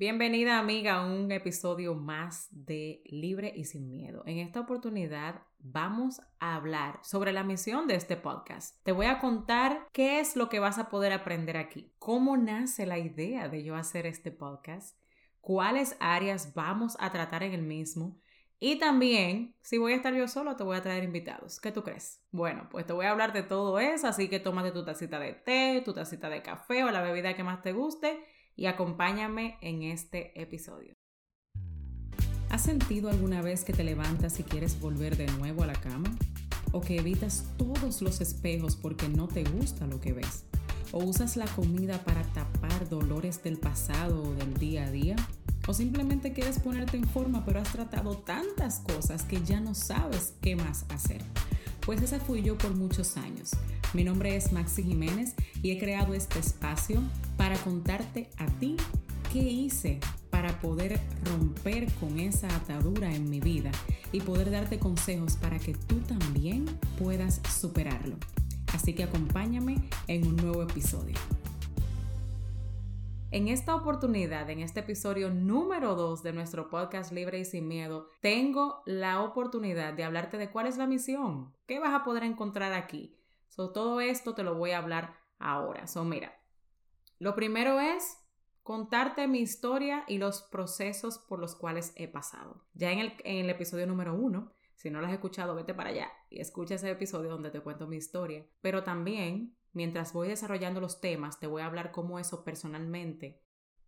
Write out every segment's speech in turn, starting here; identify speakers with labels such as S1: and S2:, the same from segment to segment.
S1: Bienvenida amiga a un episodio más de Libre y sin miedo. En esta oportunidad vamos a hablar sobre la misión de este podcast. Te voy a contar qué es lo que vas a poder aprender aquí, cómo nace la idea de yo hacer este podcast, cuáles áreas vamos a tratar en el mismo y también, si voy a estar yo solo, te voy a traer invitados. ¿Qué tú crees? Bueno, pues te voy a hablar de todo eso, así que tómate tu tacita de té, tu tacita de café o la bebida que más te guste y acompáñame en este episodio. ¿Has sentido alguna vez que te levantas y quieres volver de nuevo a la cama? ¿O que evitas todos los espejos porque no te gusta lo que ves? ¿O usas la comida para tapar dolores del pasado o del día a día? ¿O simplemente quieres ponerte en forma pero has tratado tantas cosas que ya no sabes qué más hacer? Pues esa fui yo por muchos años. Mi nombre es Maxi Jiménez y he creado este espacio para contarte a ti qué hice para poder romper con esa atadura en mi vida y poder darte consejos para que tú también puedas superarlo. Así que acompáñame en un nuevo episodio. En esta oportunidad, en este episodio número 2 de nuestro podcast Libre y Sin Miedo, tengo la oportunidad de hablarte de cuál es la misión, qué vas a poder encontrar aquí. So, todo esto te lo voy a hablar ahora. So, mira, lo primero es contarte mi historia y los procesos por los cuales he pasado. Ya en el, en el episodio número 1, si no lo has escuchado, vete para allá y escucha ese episodio donde te cuento mi historia. Pero también mientras voy desarrollando los temas, te voy a hablar cómo eso personalmente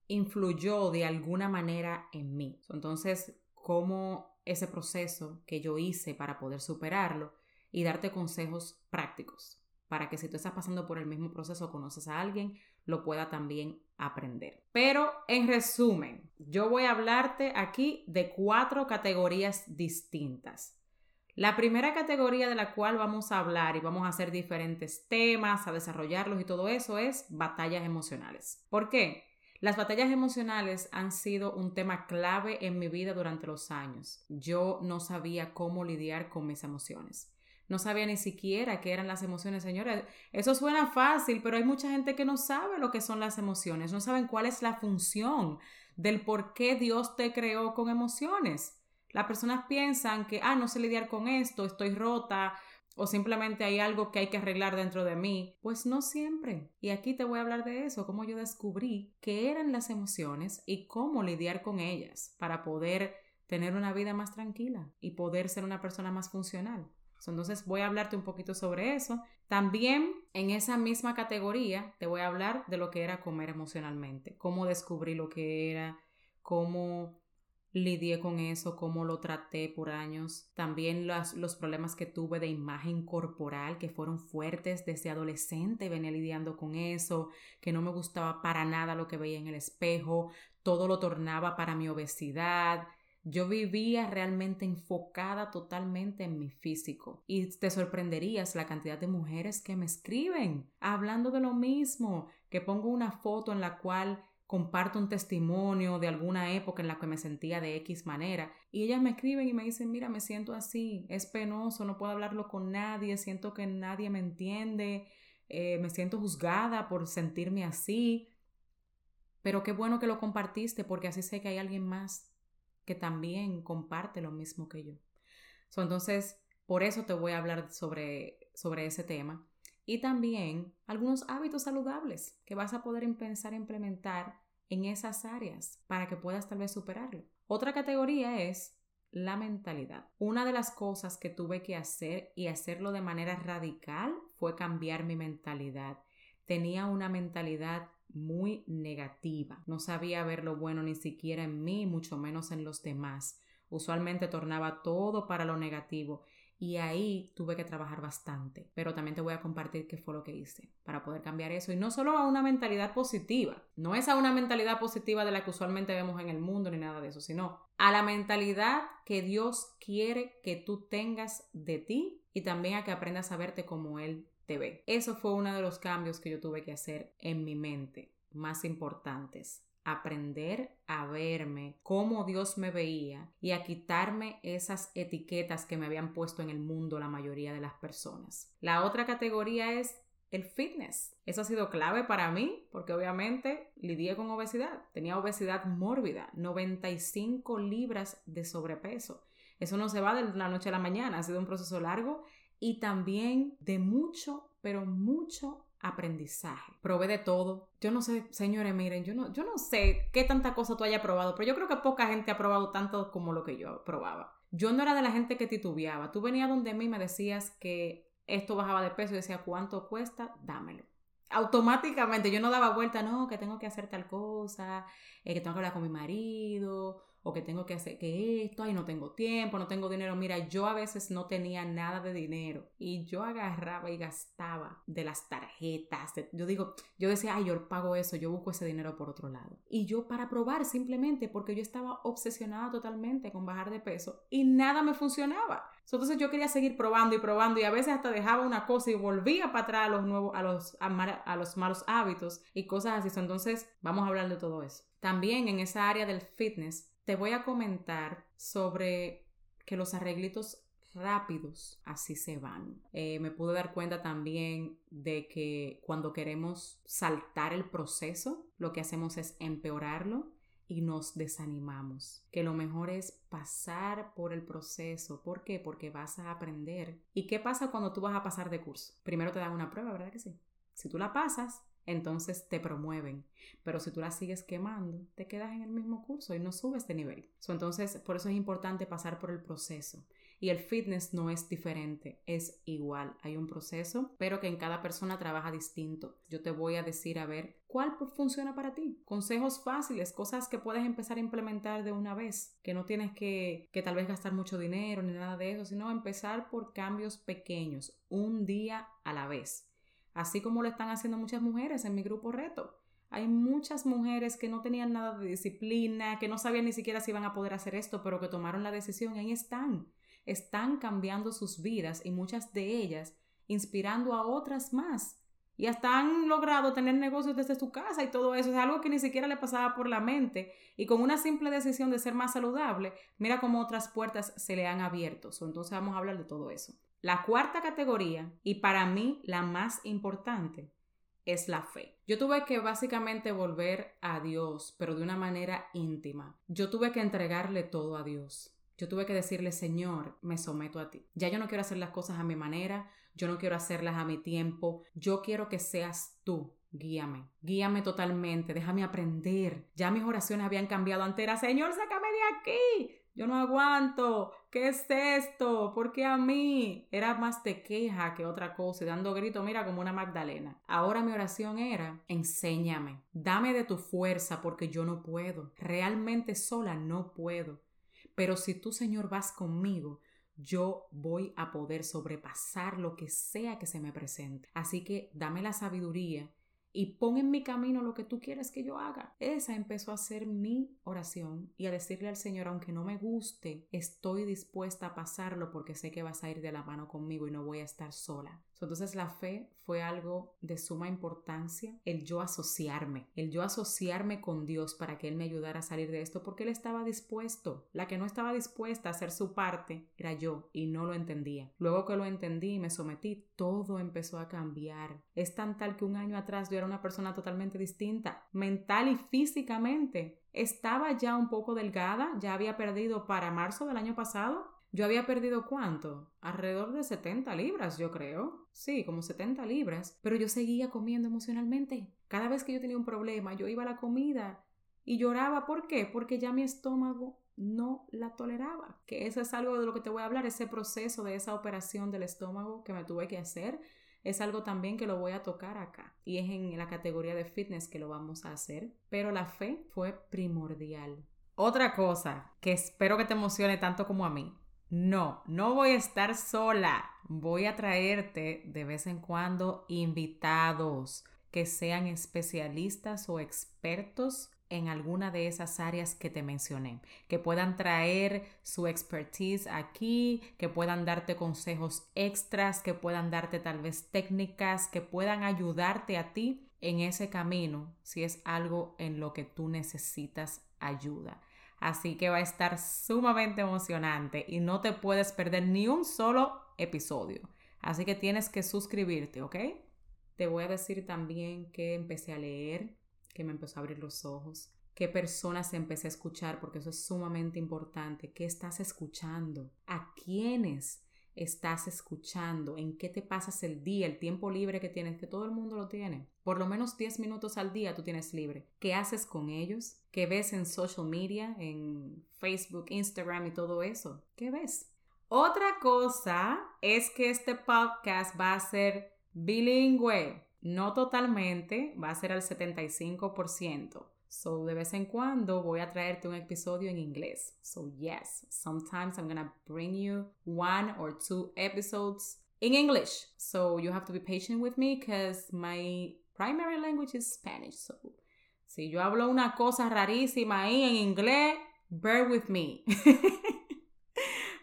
S1: influyó de alguna manera en mí. Entonces, cómo ese proceso que yo hice para poder superarlo y darte consejos prácticos para que si tú estás pasando por el mismo proceso, conoces a alguien, lo pueda también aprender. Pero en resumen, yo voy a hablarte aquí de cuatro categorías distintas. La primera categoría de la cual vamos a hablar y vamos a hacer diferentes temas, a desarrollarlos y todo eso es batallas emocionales. ¿Por qué? Las batallas emocionales han sido un tema clave en mi vida durante los años. Yo no sabía cómo lidiar con mis emociones. No sabía ni siquiera qué eran las emociones, señores. Eso suena fácil, pero hay mucha gente que no sabe lo que son las emociones, no saben cuál es la función del por qué Dios te creó con emociones. Las personas piensan que, ah, no sé lidiar con esto, estoy rota o simplemente hay algo que hay que arreglar dentro de mí. Pues no siempre. Y aquí te voy a hablar de eso, cómo yo descubrí qué eran las emociones y cómo lidiar con ellas para poder tener una vida más tranquila y poder ser una persona más funcional. Entonces voy a hablarte un poquito sobre eso. También en esa misma categoría te voy a hablar de lo que era comer emocionalmente, cómo descubrí lo que era, cómo lidié con eso, cómo lo traté por años. También los, los problemas que tuve de imagen corporal que fueron fuertes desde adolescente, venía lidiando con eso, que no me gustaba para nada lo que veía en el espejo, todo lo tornaba para mi obesidad. Yo vivía realmente enfocada totalmente en mi físico y te sorprenderías la cantidad de mujeres que me escriben hablando de lo mismo, que pongo una foto en la cual comparto un testimonio de alguna época en la que me sentía de X manera y ellas me escriben y me dicen, mira, me siento así, es penoso, no puedo hablarlo con nadie, siento que nadie me entiende, eh, me siento juzgada por sentirme así, pero qué bueno que lo compartiste porque así sé que hay alguien más que también comparte lo mismo que yo. entonces, por eso te voy a hablar sobre, sobre ese tema. Y también algunos hábitos saludables que vas a poder empezar a implementar en esas áreas para que puedas tal vez superarlo. Otra categoría es la mentalidad. Una de las cosas que tuve que hacer y hacerlo de manera radical fue cambiar mi mentalidad. Tenía una mentalidad muy negativa. No sabía ver lo bueno ni siquiera en mí, mucho menos en los demás. Usualmente tornaba todo para lo negativo y ahí tuve que trabajar bastante, pero también te voy a compartir qué fue lo que hice para poder cambiar eso. Y no solo a una mentalidad positiva, no es a una mentalidad positiva de la que usualmente vemos en el mundo ni nada de eso, sino a la mentalidad que Dios quiere que tú tengas de ti y también a que aprendas a verte como Él te ve. Eso fue uno de los cambios que yo tuve que hacer en mi mente más importantes aprender a verme como Dios me veía y a quitarme esas etiquetas que me habían puesto en el mundo la mayoría de las personas. La otra categoría es el fitness. Eso ha sido clave para mí porque obviamente lidié con obesidad. Tenía obesidad mórbida, 95 libras de sobrepeso. Eso no se va de la noche a la mañana, ha sido un proceso largo y también de mucho, pero mucho aprendizaje. Probé de todo. Yo no sé, señores, miren, yo no, yo no sé qué tanta cosa tú hayas probado, pero yo creo que poca gente ha probado tanto como lo que yo probaba. Yo no era de la gente que titubeaba. Tú venías donde mí y me decías que esto bajaba de peso y decía, ¿cuánto cuesta? Dámelo. Automáticamente yo no daba vuelta, no, que tengo que hacer tal cosa, eh, que tengo que hablar con mi marido, o que tengo que hacer que esto, ay, no tengo tiempo, no tengo dinero. Mira, yo a veces no tenía nada de dinero y yo agarraba y gastaba de las tarjetas. yo digo, yo decía, ay, yo pago eso, yo busco ese dinero por otro lado. Y yo para probar simplemente porque yo estaba obsesionada totalmente con bajar de peso y nada me funcionaba. Entonces yo quería seguir probando y probando y a veces hasta dejaba una cosa y volvía para atrás a los nuevos, a los, a los malos hábitos y cosas así. Entonces vamos a hablar de todo eso. También en esa área del fitness te voy a comentar sobre que los arreglitos rápidos así se van. Eh, me pude dar cuenta también de que cuando queremos saltar el proceso, lo que hacemos es empeorarlo y nos desanimamos. Que lo mejor es pasar por el proceso. ¿Por qué? Porque vas a aprender. ¿Y qué pasa cuando tú vas a pasar de curso? Primero te dan una prueba, ¿verdad que sí? Si tú la pasas, entonces te promueven. Pero si tú la sigues quemando, te quedas en el mismo curso y no subes de nivel. entonces, por eso es importante pasar por el proceso. Y el fitness no es diferente, es igual. Hay un proceso, pero que en cada persona trabaja distinto. Yo te voy a decir a ver cuál funciona para ti. Consejos fáciles, cosas que puedes empezar a implementar de una vez, que no tienes que, que tal vez gastar mucho dinero ni nada de eso, sino empezar por cambios pequeños, un día a la vez así como lo están haciendo muchas mujeres en mi grupo reto. Hay muchas mujeres que no tenían nada de disciplina, que no sabían ni siquiera si iban a poder hacer esto, pero que tomaron la decisión y ahí están. Están cambiando sus vidas y muchas de ellas inspirando a otras más. Y hasta han logrado tener negocios desde su casa y todo eso. Es algo que ni siquiera le pasaba por la mente. Y con una simple decisión de ser más saludable, mira cómo otras puertas se le han abierto. Entonces vamos a hablar de todo eso. La cuarta categoría, y para mí la más importante, es la fe. Yo tuve que básicamente volver a Dios, pero de una manera íntima. Yo tuve que entregarle todo a Dios. Yo tuve que decirle, Señor, me someto a ti. Ya yo no quiero hacer las cosas a mi manera, yo no quiero hacerlas a mi tiempo, yo quiero que seas tú. Guíame, guíame totalmente, déjame aprender. Ya mis oraciones habían cambiado. Antes era, Señor, sácame de aquí. Yo no aguanto. ¿Qué es esto? ¿Por qué a mí? Era más de queja que otra cosa, y dando grito, mira, como una Magdalena. Ahora mi oración era, enséñame, dame de tu fuerza porque yo no puedo. Realmente sola no puedo. Pero si tú, Señor, vas conmigo, yo voy a poder sobrepasar lo que sea que se me presente. Así que dame la sabiduría y pon en mi camino lo que tú quieres que yo haga. Esa empezó a ser mi oración y a decirle al Señor, aunque no me guste, estoy dispuesta a pasarlo porque sé que vas a ir de la mano conmigo y no voy a estar sola. Entonces la fe fue algo de suma importancia, el yo asociarme, el yo asociarme con Dios para que Él me ayudara a salir de esto porque Él estaba dispuesto. La que no estaba dispuesta a hacer su parte era yo y no lo entendía. Luego que lo entendí y me sometí, todo empezó a cambiar. Es tan tal que un año atrás yo era una persona totalmente distinta, mental y físicamente. Estaba ya un poco delgada, ya había perdido para marzo del año pasado yo había perdido cuánto? Alrededor de 70 libras, yo creo. Sí, como 70 libras. Pero yo seguía comiendo emocionalmente. Cada vez que yo tenía un problema, yo iba a la comida y lloraba. ¿Por qué? Porque ya mi estómago no la toleraba. Que eso es algo de lo que te voy a hablar, ese proceso de esa operación del estómago que me tuve que hacer. Es algo también que lo voy a tocar acá. Y es en la categoría de fitness que lo vamos a hacer. Pero la fe fue primordial. Otra cosa que espero que te emocione tanto como a mí no, no voy a estar sola. Voy a traerte de vez en cuando invitados que sean especialistas o expertos en alguna de esas áreas que te mencioné, que puedan traer su expertise aquí, que puedan darte consejos extras, que puedan darte tal vez técnicas, que puedan ayudarte a ti en ese camino si es algo en lo que tú necesitas ayuda. Así que va a estar sumamente emocionante y no te puedes perder ni un solo episodio. Así que tienes que suscribirte, ¿ok? Te voy a decir también que empecé a leer, que me empezó a abrir los ojos, qué personas empecé a escuchar, porque eso es sumamente importante. ¿Qué estás escuchando? ¿A quiénes estás escuchando? ¿En qué te pasas el día, el tiempo libre que tienes? Que todo el mundo lo tiene. Por lo menos 10 minutos al día tú tienes libre. ¿Qué haces con ellos? ¿Qué ves en social media, en Facebook, Instagram y todo eso? ¿Qué ves? Otra cosa es que este podcast va a ser bilingüe. No totalmente, va a ser al 75%. So, de vez en cuando voy a traerte un episodio en inglés. So, yes, sometimes I'm gonna bring you one or two episodes in English. So, you have to be patient with me because my primary language is Spanish. So, si yo hablo una cosa rarísima ahí en inglés, bear with me.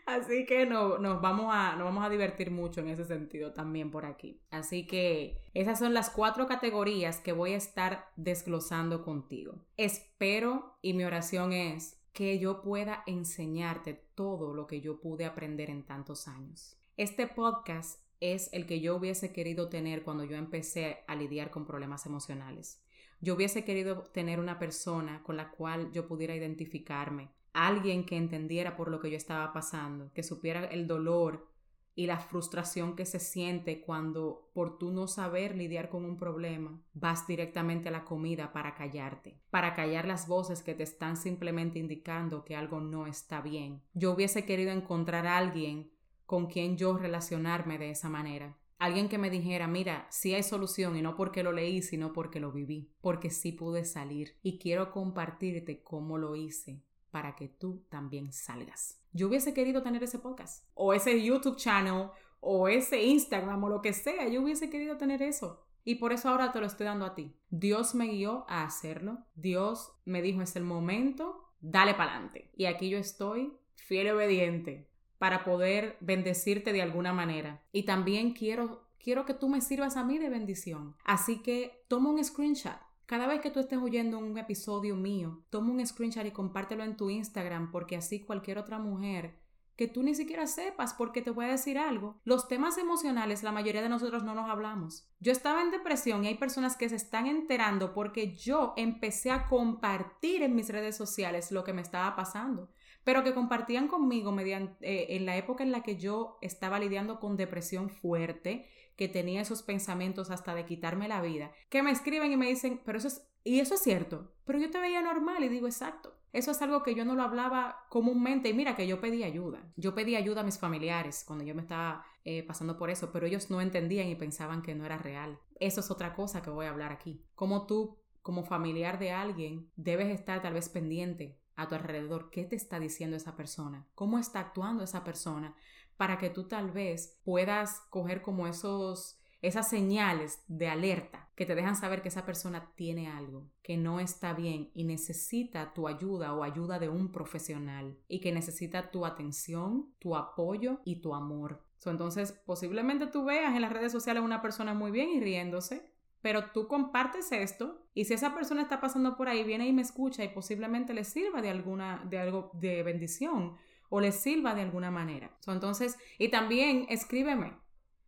S1: Así que no, nos, vamos a, nos vamos a divertir mucho en ese sentido también por aquí. Así que esas son las cuatro categorías que voy a estar desglosando contigo. Espero y mi oración es que yo pueda enseñarte todo lo que yo pude aprender en tantos años. Este podcast es el que yo hubiese querido tener cuando yo empecé a lidiar con problemas emocionales. Yo hubiese querido tener una persona con la cual yo pudiera identificarme, alguien que entendiera por lo que yo estaba pasando, que supiera el dolor y la frustración que se siente cuando por tú no saber lidiar con un problema vas directamente a la comida para callarte, para callar las voces que te están simplemente indicando que algo no está bien. Yo hubiese querido encontrar a alguien con quien yo relacionarme de esa manera. Alguien que me dijera, mira, sí hay solución y no porque lo leí, sino porque lo viví, porque sí pude salir y quiero compartirte cómo lo hice, para que tú también salgas. Yo hubiese querido tener ese podcast o ese YouTube channel o ese Instagram o lo que sea. Yo hubiese querido tener eso. Y por eso ahora te lo estoy dando a ti. Dios me guió a hacerlo. Dios me dijo es el momento, dale para adelante. Y aquí yo estoy fiel y obediente para poder bendecirte de alguna manera. Y también quiero, quiero que tú me sirvas a mí de bendición. Así que toma un screenshot cada vez que tú estés oyendo un episodio mío, toma un screenshot y compártelo en tu Instagram porque así cualquier otra mujer que tú ni siquiera sepas porque te voy a decir algo. Los temas emocionales la mayoría de nosotros no nos hablamos. Yo estaba en depresión y hay personas que se están enterando porque yo empecé a compartir en mis redes sociales lo que me estaba pasando pero que compartían conmigo mediante, eh, en la época en la que yo estaba lidiando con depresión fuerte, que tenía esos pensamientos hasta de quitarme la vida, que me escriben y me dicen, pero eso es, y eso es cierto, pero yo te veía normal y digo, exacto. Eso es algo que yo no lo hablaba comúnmente y mira que yo pedí ayuda. Yo pedí ayuda a mis familiares cuando yo me estaba eh, pasando por eso, pero ellos no entendían y pensaban que no era real. Eso es otra cosa que voy a hablar aquí. Como tú, como familiar de alguien, debes estar tal vez pendiente a tu alrededor. ¿Qué te está diciendo esa persona? ¿Cómo está actuando esa persona? Para que tú tal vez puedas coger como esos, esas señales de alerta que te dejan saber que esa persona tiene algo que no está bien y necesita tu ayuda o ayuda de un profesional y que necesita tu atención, tu apoyo y tu amor. entonces, posiblemente tú veas en las redes sociales una persona muy bien y riéndose, pero tú compartes esto y si esa persona está pasando por ahí, viene y me escucha y posiblemente le sirva de alguna de algo de bendición o les sirva de alguna manera. entonces, y también escríbeme,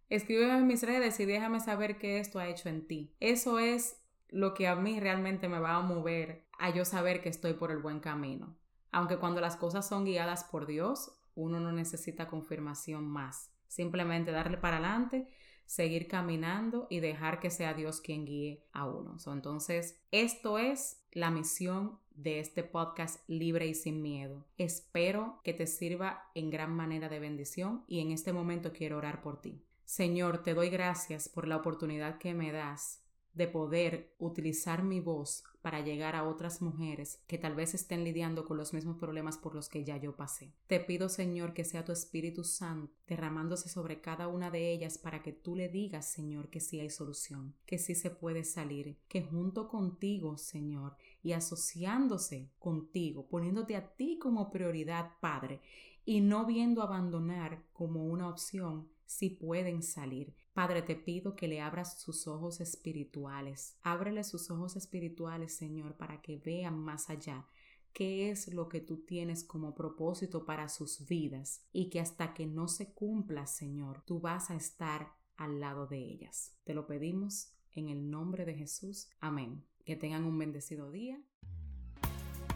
S1: escríbeme en mis redes y déjame saber qué esto ha hecho en ti. Eso es lo que a mí realmente me va a mover a yo saber que estoy por el buen camino. Aunque cuando las cosas son guiadas por Dios, uno no necesita confirmación más. Simplemente darle para adelante, seguir caminando y dejar que sea Dios quien guíe a uno. entonces, esto es la misión de este podcast libre y sin miedo. Espero que te sirva en gran manera de bendición y en este momento quiero orar por ti. Señor, te doy gracias por la oportunidad que me das de poder utilizar mi voz para llegar a otras mujeres que tal vez estén lidiando con los mismos problemas por los que ya yo pasé. Te pido, Señor, que sea tu Espíritu Santo derramándose sobre cada una de ellas para que tú le digas, Señor, que sí hay solución, que sí se puede salir, que junto contigo, Señor, y asociándose contigo, poniéndote a ti como prioridad, Padre, y no viendo abandonar como una opción, si pueden salir. Padre, te pido que le abras sus ojos espirituales. Ábrele sus ojos espirituales, Señor, para que vean más allá qué es lo que tú tienes como propósito para sus vidas y que hasta que no se cumpla, Señor, tú vas a estar al lado de ellas. Te lo pedimos En el nombre de Jesús. Amén. Que tengan un bendecido día.